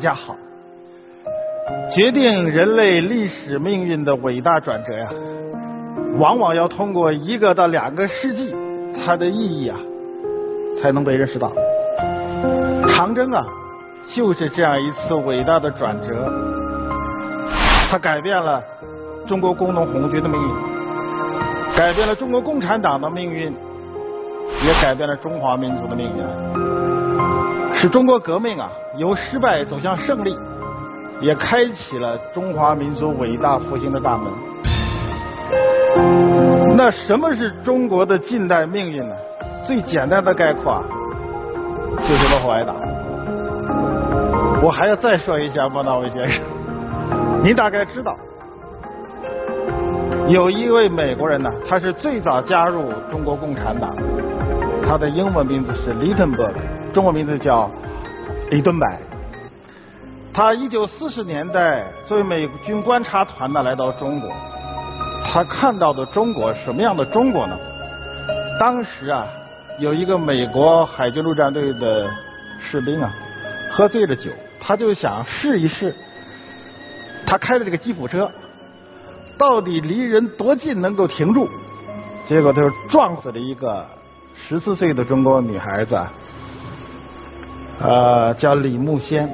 家好。决定人类历史命运的伟大转折呀，往往要通过一个到两个世纪，它的意义啊，才能被认识到。长征啊，就是这样一次伟大的转折，它改变了中国工农红军的命运，改变了中国共产党的命运，也改变了中华民族的命运，使中国革命啊由失败走向胜利。也开启了中华民族伟大复兴的大门。那什么是中国的近代命运呢？最简单的概括啊，就是落后挨打。我还要再说一下，莫纳维先生，您大概知道，有一位美国人呢，他是最早加入中国共产党，他的英文名字是 Littenberg，中国名字叫李敦柏。他一九四十年代作为美军观察团呢来到中国，他看到的中国什么样的中国呢？当时啊，有一个美国海军陆战队的士兵啊，喝醉了酒，他就想试一试，他开的这个吉普车到底离人多近能够停住？结果他就撞死了一个十四岁的中国女孩子，呃，叫李慕仙。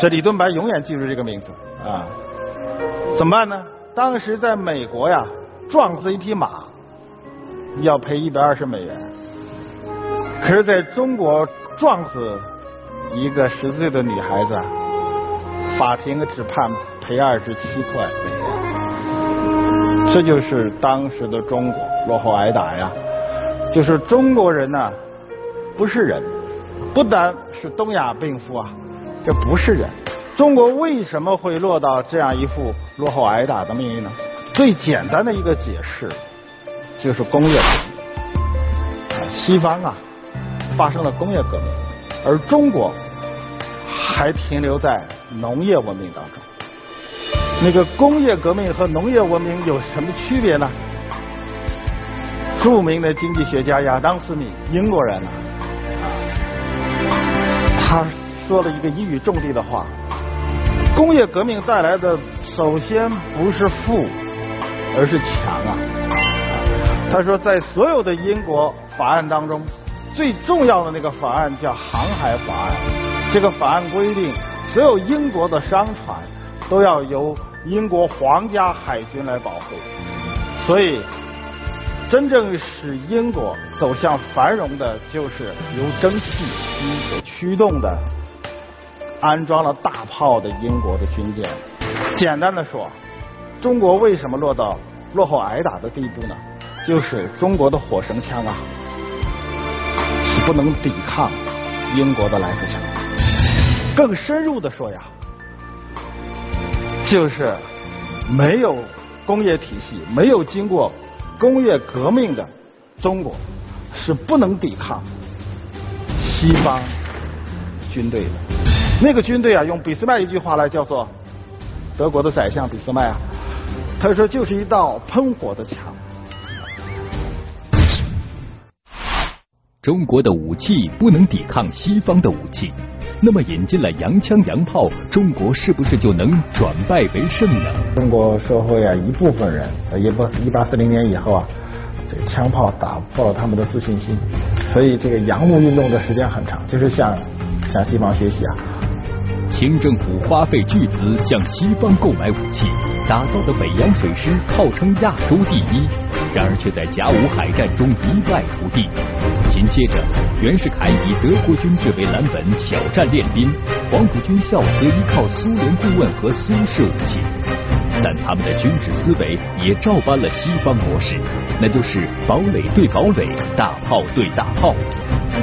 这李敦白永远记住这个名字啊！怎么办呢？当时在美国呀，撞死一匹马要赔一百二十美元，可是在中国撞死一个十岁的女孩子，法庭只判赔二十七块美元。这就是当时的中国落后挨打呀！就是中国人呢，不是人，不单是东亚病夫啊。这不是人，中国为什么会落到这样一副落后挨打的命运呢？最简单的一个解释就是工业革命。西方啊发生了工业革命，而中国还停留在农业文明当中。那个工业革命和农业文明有什么区别呢？著名的经济学家亚当斯密，英国人啊，他。说了一个一语中的的话：工业革命带来的首先不是富，而是强啊！他说，在所有的英国法案当中，最重要的那个法案叫航海法案。这个法案规定，所有英国的商船都要由英国皇家海军来保护。所以，真正使英国走向繁荣的，就是由蒸汽机驱动的。安装了大炮的英国的军舰，简单的说，中国为什么落到落后挨打的地步呢？就是中国的火绳枪啊，是不能抵抗英国的来福枪。更深入的说呀，就是没有工业体系、没有经过工业革命的中国，是不能抵抗西方军队的。那个军队啊，用俾斯麦一句话来叫做德国的宰相俾斯麦啊，他说就是一道喷火的墙。中国的武器不能抵抗西方的武器，那么引进了洋枪洋炮，中国是不是就能转败为胜呢？中国社会啊，一部分人在一八一八四零年以后啊，这个枪炮打破了他们的自信心，所以这个洋务运动的时间很长，就是向向西方学习啊。清政府花费巨资向西方购买武器，打造的北洋水师号称亚洲第一，然而却在甲午海战中一败涂地。紧接着，袁世凯以德国军制为蓝本，小战练兵；黄埔军校则依靠苏联顾问和苏式武器。但他们的军事思维也照搬了西方模式，那就是堡垒对堡垒，大炮对大炮。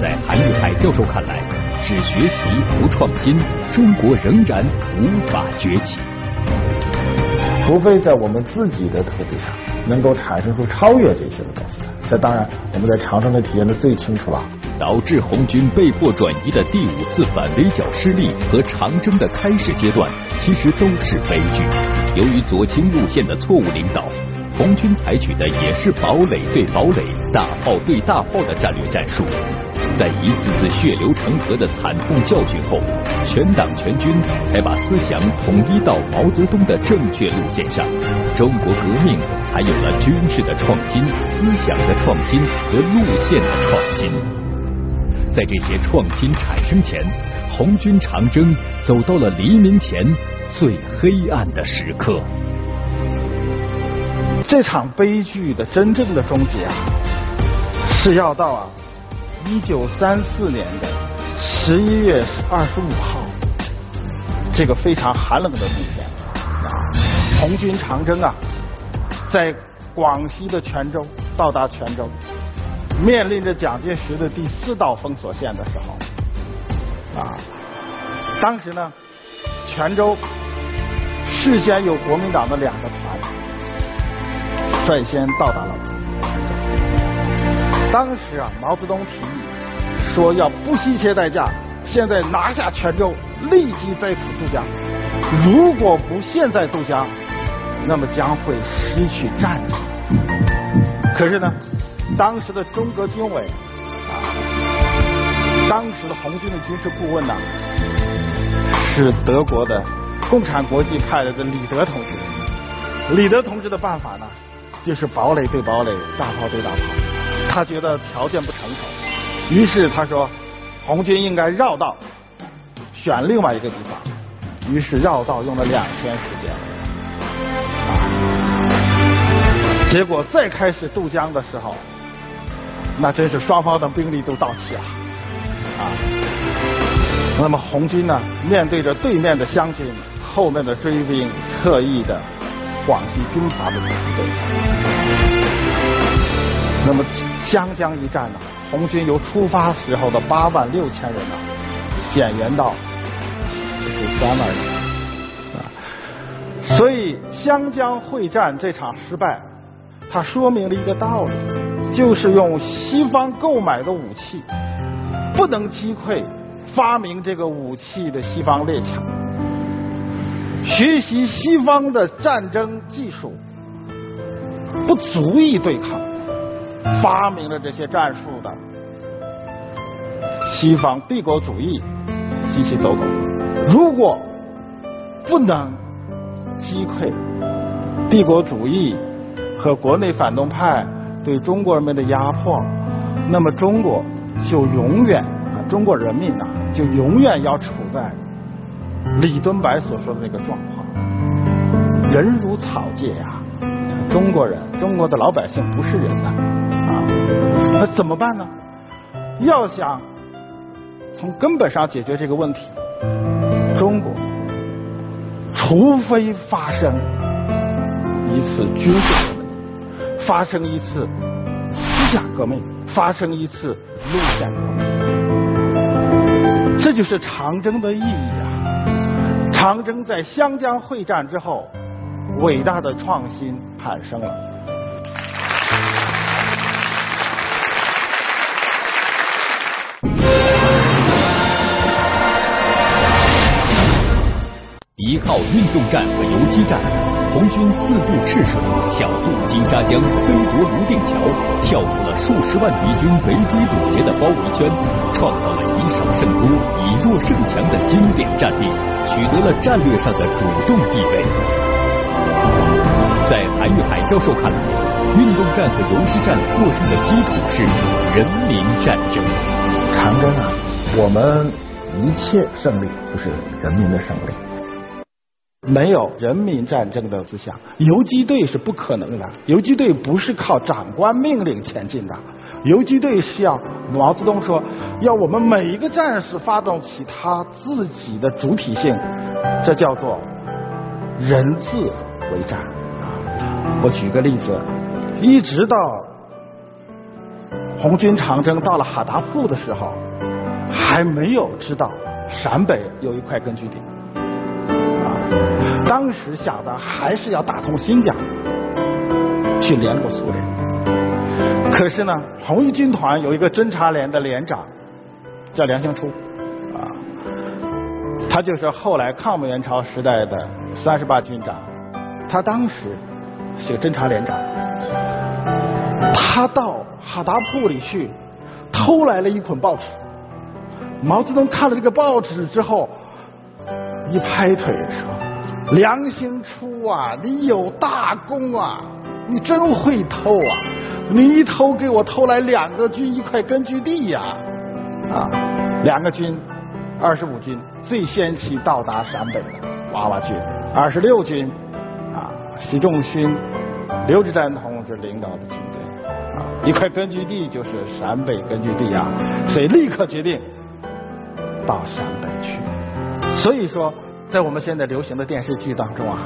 在韩玉海教授看来。只学习不创新，中国仍然无法崛起。除非在我们自己的土地上能够产生出超越这些的东西来，这当然我们在长征里体验的最清楚了。导致红军被迫转移的第五次反围剿失利和长征的开始阶段，其实都是悲剧。由于左倾路线的错误领导，红军采取的也是堡垒对堡垒、大炮对大炮的战略战术。在一次次血流成河的惨痛教训后，全党全军才把思想统一到毛泽东的正确路线上，中国革命才有了军事的创新、思想的创新和路线的创新。在这些创新产生前，红军长征走到了黎明前最黑暗的时刻。这场悲剧的真正的终结啊，是要到啊一九三四年的十一月二十五号这个非常寒冷的冬天，红军长征啊，在广西的泉州到达泉州，面临着蒋介石的第四道封锁线的时候啊，当时呢，泉州事先有国民党的两个团。率先到达了。当时啊，毛泽东提议说要不惜一切代价，现在拿下泉州，立即在此渡江。如果不现在渡江，那么将会失去战机。可是呢，当时的中革军委啊，当时的红军的军事顾问呢，是德国的共产国际派来的李德同志。李德同志的办法呢？就是堡垒对堡垒，大炮对大炮，他觉得条件不成熟，于是他说，红军应该绕道，选另外一个地方，于是绕道用了两天时间，结果再开始渡江的时候，那真是双方的兵力都到齐了，啊，那么红军呢，面对着对面的湘军，后面的追兵，侧翼的。广西军阀的部队，那么湘江一战呢，红军由出发时候的八万六千人呢，减员到十三万人啊。所以湘江会战这场失败，它说明了一个道理，就是用西方购买的武器，不能击溃发明这个武器的西方列强。学习西方的战争技术不足以对抗发明了这些战术的西方帝国主义及其走狗。如果不能击溃帝国主义和国内反动派对中国人民的压迫，那么中国就永远啊，中国人民呐，就永远要处在。李敦白所说的那个状况，人如草芥呀，中国人，中国的老百姓不是人呐，那怎么办呢？要想从根本上解决这个问题，中国除非发生一次军事革命，发生一次思想革命，发生一次路线革命，这就是长征的意义啊。长征在湘江会战之后，伟大的创新产生了。一号运动战和游击战，红军四渡赤水，巧渡金沙江，飞夺泸定桥，跳出了数十万敌军围追堵截的包围圈，创造了以少胜多、以弱胜强的经典战例。取得了战略上的主动地位。在韩玉海教授看来，运动战和游击战获胜的基础是人民战争。长征啊，我们一切胜利就是人民的胜利。没有人民战争的思想，游击队是不可能的。游击队不是靠长官命令前进的。游击队是要毛泽东说，要我们每一个战士发动起他自己的主体性，这叫做人字为战啊！我举个例子，一直到红军长征到了哈达铺的时候，还没有知道陕北有一块根据地。当时想的还是要打通新疆，去联络苏联。可是呢，红一军团有一个侦察连的连长，叫梁兴初，啊，他就是后来抗美援朝时代的三十八军长，他当时是个侦察连长，他到哈达铺里去，偷来了一捆报纸。毛泽东看了这个报纸之后，一拍腿说：“梁兴初啊，你有大功啊，你真会偷啊！你一偷给我偷来两个军一块根据地呀！啊，两个军，二十五军最先期到达陕北的娃娃军，二十六军啊，习仲勋、刘志丹同志领导的军队啊，一块根据地就是陕北根据地啊，所以立刻决定。”到陕北去，所以说，在我们现在流行的电视剧当中啊，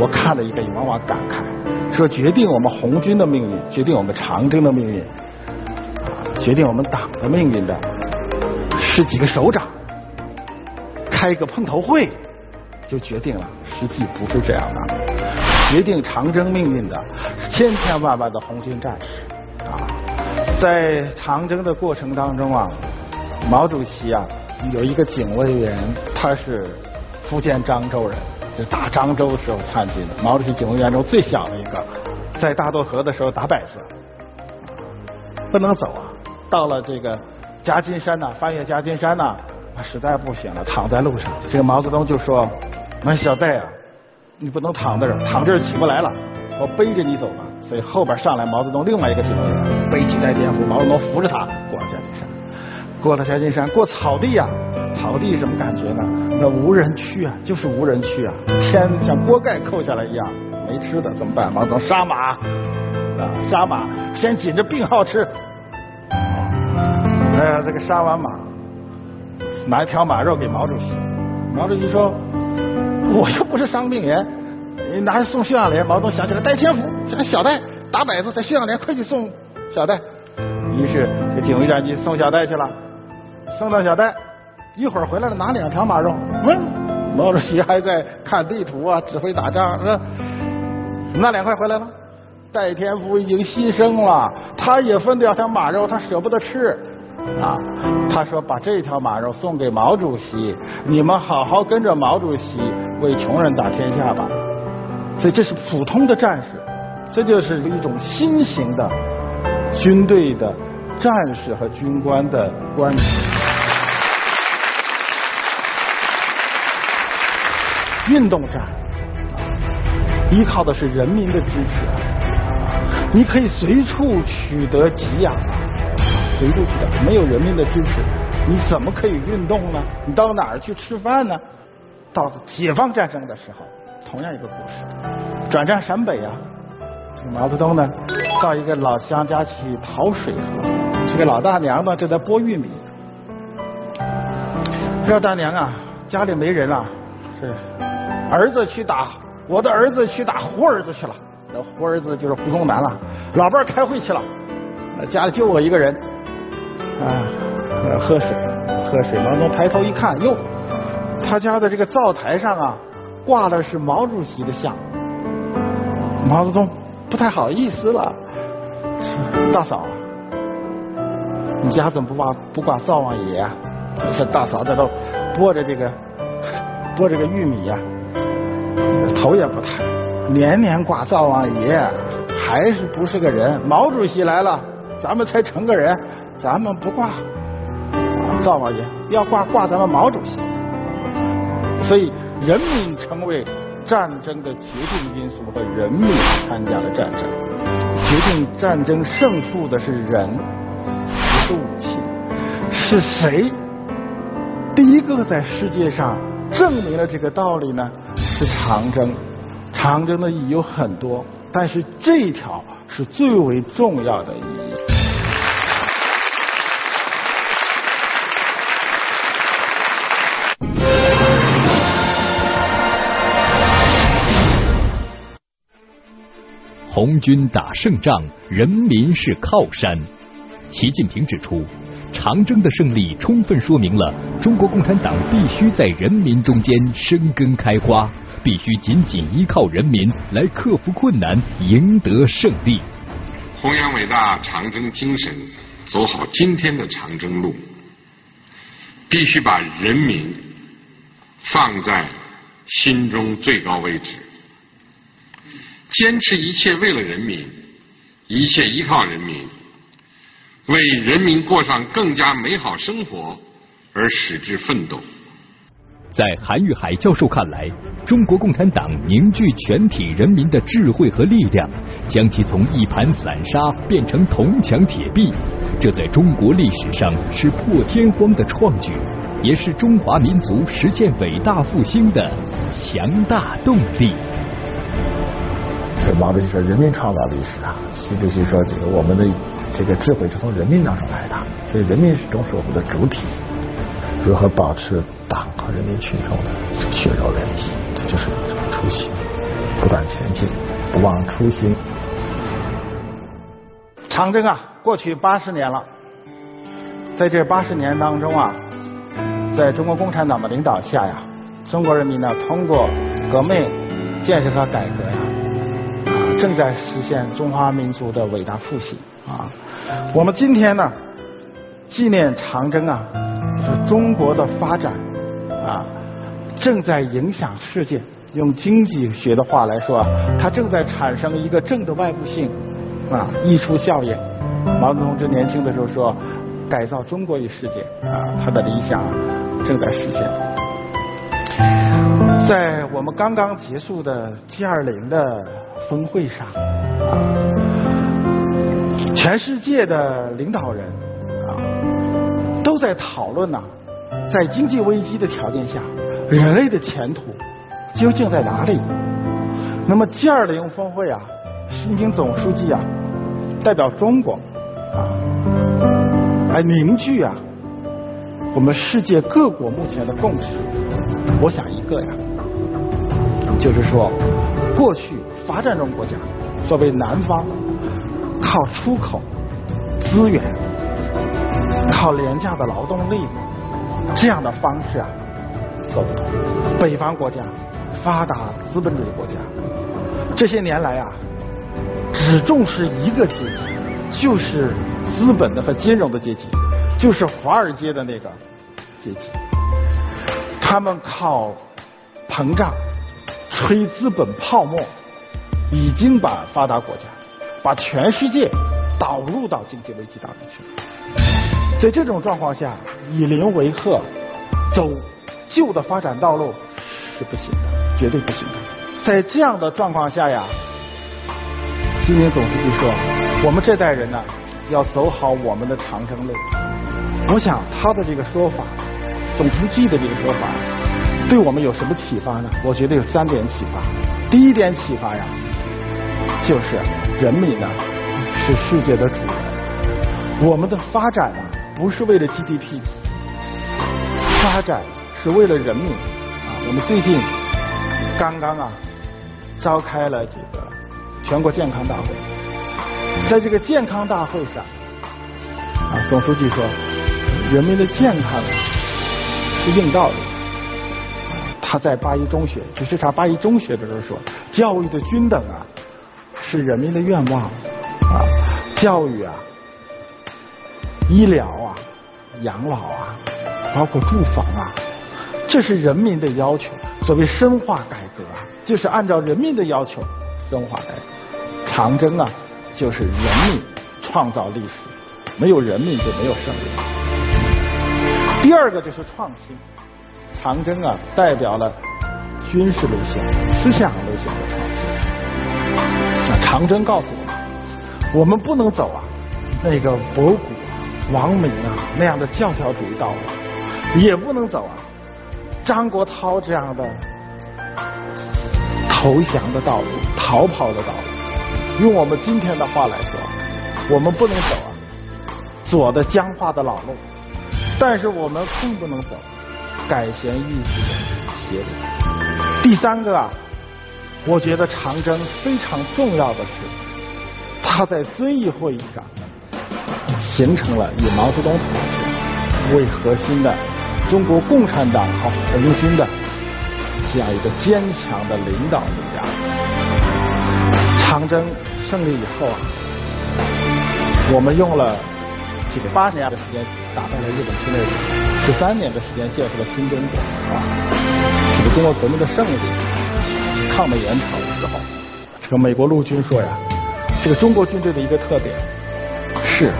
我看了一个，也往往感慨，说决定我们红军的命运，决定我们长征的命运，啊，决定我们党的命运的，是几个首长开个碰头会就决定了，实际不是这样的，决定长征命运的千千万万的红军战士啊，在长征的过程当中啊，毛主席啊。有一个警卫员，他是福建漳州人，就打漳州时候参军的。毛主席警卫员中最小的一个，在大渡河的时候打摆子，不能走啊。到了这个夹金山呐，翻越夹金山呐，实在不行了，躺在路上。这个毛泽东就说：“那小戴啊，你不能躺在这儿，躺这儿起不来了，我背着你走吧。”所以后边上来毛泽东另外一个警卫员背起戴天福，毛泽东扶着他过了夹金山。过了夹金山，过草地呀，草地什么感觉呢？那无人区啊，就是无人区啊，天像锅盖扣下来一样，没吃的怎么办？毛泽东杀马啊，杀马，先紧着病号吃。哎呀，这个杀完马，拿一条马肉给毛主席。毛主席说：“我又不是伤病员，你拿去送训养连。”毛泽东想起来戴天福，这个小戴打摆子在训养连，快去送小戴。于是给警卫战机送小戴去了。送到小戴，一会儿回来了，拿两条马肉。嗯，毛主席还在看地图啊，指挥打仗。嗯，那两块回来了。戴天福已经牺牲了，他也分两条马肉，他舍不得吃啊。他说：“把这条马肉送给毛主席，你们好好跟着毛主席为穷人打天下吧。”所以这是普通的战士，这就是一种新型的军队的战士和军官的关运动战依靠的是人民的支持啊！你可以随处取得给养啊，随处取得，没有人民的支持，你怎么可以运动呢？你到哪儿去吃饭呢？到解放战争的时候，同样一个故事，转战陕北啊，这个毛泽东呢，到一个老乡家去讨水喝，这个老大娘呢正在剥玉米，这大娘啊，家里没人啊，是。儿子去打，我的儿子去打胡儿子去了。那胡儿子就是胡宗南了。老伴儿开会去了，家里就我一个人，啊，喝水，喝水。毛泽东抬头一看，哟，他家的这个灶台上啊，挂的是毛主席的像。毛泽东不太好意思了，大嫂，你家怎么不挂不挂灶王爷啊？这大嫂这都剥着这个剥着个玉米呀。头也不抬，年年挂灶王爷，还是不是个人？毛主席来了，咱们才成个人，咱们不挂灶王爷，要挂挂咱们毛主席。所以，人民成为战争的决定因素和人民参加了战争，决定战争胜负的是人，不是武器。是谁第一个在世界上证明了这个道理呢？是长征，长征的意义有很多，但是这一条是最为重要的意义。红军打胜仗，人民是靠山。习近平指出。长征的胜利充分说明了中国共产党必须在人民中间生根开花，必须紧紧依靠人民来克服困难，赢得胜利。弘扬伟大长征精神，走好今天的长征路，必须把人民放在心中最高位置，坚持一切为了人民，一切依靠人民。为人民过上更加美好生活而矢志奋斗。在韩玉海教授看来，中国共产党凝聚全体人民的智慧和力量，将其从一盘散沙变成铜墙铁壁，这在中国历史上是破天荒的创举，也是中华民族实现伟大复兴的强大动力。这毛主席说：“人民创造历史啊！”习主席说：“这个我们的这个智慧是从人民当中来的，所以人民始终是我们的主体。如何保持党和人民群众的血肉联系？这就是初心，不断前进，不忘初心。”长征啊，过去八十年了，在这八十年当中啊，在中国共产党的领导下呀，中国人民呢通过革命、建设和改革呀。正在实现中华民族的伟大复兴啊！我们今天呢，纪念长征啊，就是中国的发展啊，正在影响世界。用经济学的话来说，它正在产生一个正的外部性啊，溢出效应。毛泽东就年轻的时候说，改造中国与世界啊，他的理想，正在实现。在我们刚刚结束的 G20 的。峰会上，啊，全世界的领导人啊，都在讨论呐，在经济危机的条件下，人类的前途究竟在哪里？那么 G20 峰会啊，习近平总书记啊，代表中国啊，来凝聚啊，我们世界各国目前的共识。我想一个呀，就是说，过去。发展中国家作为南方，靠出口资源，靠廉价的劳动力这样的方式啊，走。北方国家发达资本主义国家，这些年来啊，只重视一个阶级，就是资本的和金融的阶级，就是华尔街的那个阶级。他们靠膨胀吹资本泡沫。已经把发达国家、把全世界导入到经济危机当中去。在这种状况下，以邻为壑，走旧的发展道路是不行的，绝对不行的。在这样的状况下呀，习近平总书记说：“我们这代人呢，要走好我们的长征路。”我想他的这个说法，总书记的这个说法，对我们有什么启发呢？我觉得有三点启发。第一点启发呀。就是人民呢是世界的主人，我们的发展呢不是为了 GDP，发展是为了人民啊。我们最近刚刚啊召开了这个全国健康大会，在这个健康大会上啊，总书记说，人民的健康是硬道理。他在八一中学就视察八一中学的时候说，教育的均等啊。是人民的愿望啊，教育啊，医疗啊，养老啊，包括住房啊，这是人民的要求。所谓深化改革啊，就是按照人民的要求深化改革。长征啊，就是人民创造历史，没有人民就没有胜利。第二个就是创新，长征啊，代表了军事路线、思想路线的创新。长征告诉我们，我们不能走啊那个博古、王明啊那样的教条主义道路，也不能走啊张国焘这样的投降的道路、逃跑的道路。用我们今天的话来说，我们不能走啊左的僵化的老路，但是我们更不能走改弦易辙的邪路。第三个啊。我觉得长征非常重要的是，他在遵义会议上形成了以毛泽东同志为核心的中国共产党和红军的这样一个坚强的领导力量。长征胜利以后啊，我们用了这个八年的时间打败了日本侵略者，十三年的时间建设了新中国啊，这个中国革命的胜利。抗美援朝的时候，这个美国陆军说呀，这个中国军队的一个特点是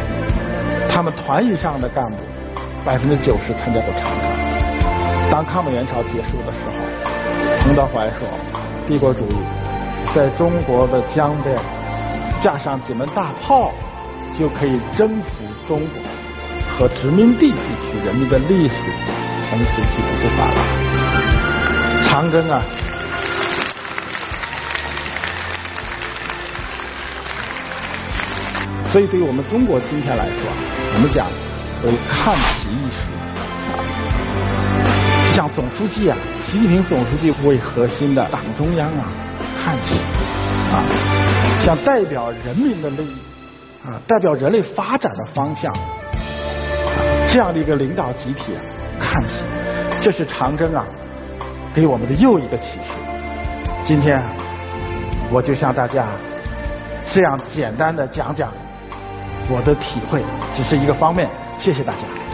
他们团以上的干部，百分之九十参加过长征。当抗美援朝结束的时候，彭德怀说：“帝国主义在中国的江边架上几门大炮，就可以征服中国和殖民地地区人民的历史，从此就不复返了。”长征啊！所以，对于我们中国今天来说，我们讲为看齐一时，像总书记啊，习近平总书记为核心的党中央啊看齐啊，像代表人民的利益啊，代表人类发展的方向，这样的一个领导集体啊看齐，这是长征啊给我们的又一个启示。今天我就向大家这样简单的讲讲。我的体会只是一个方面，谢谢大家。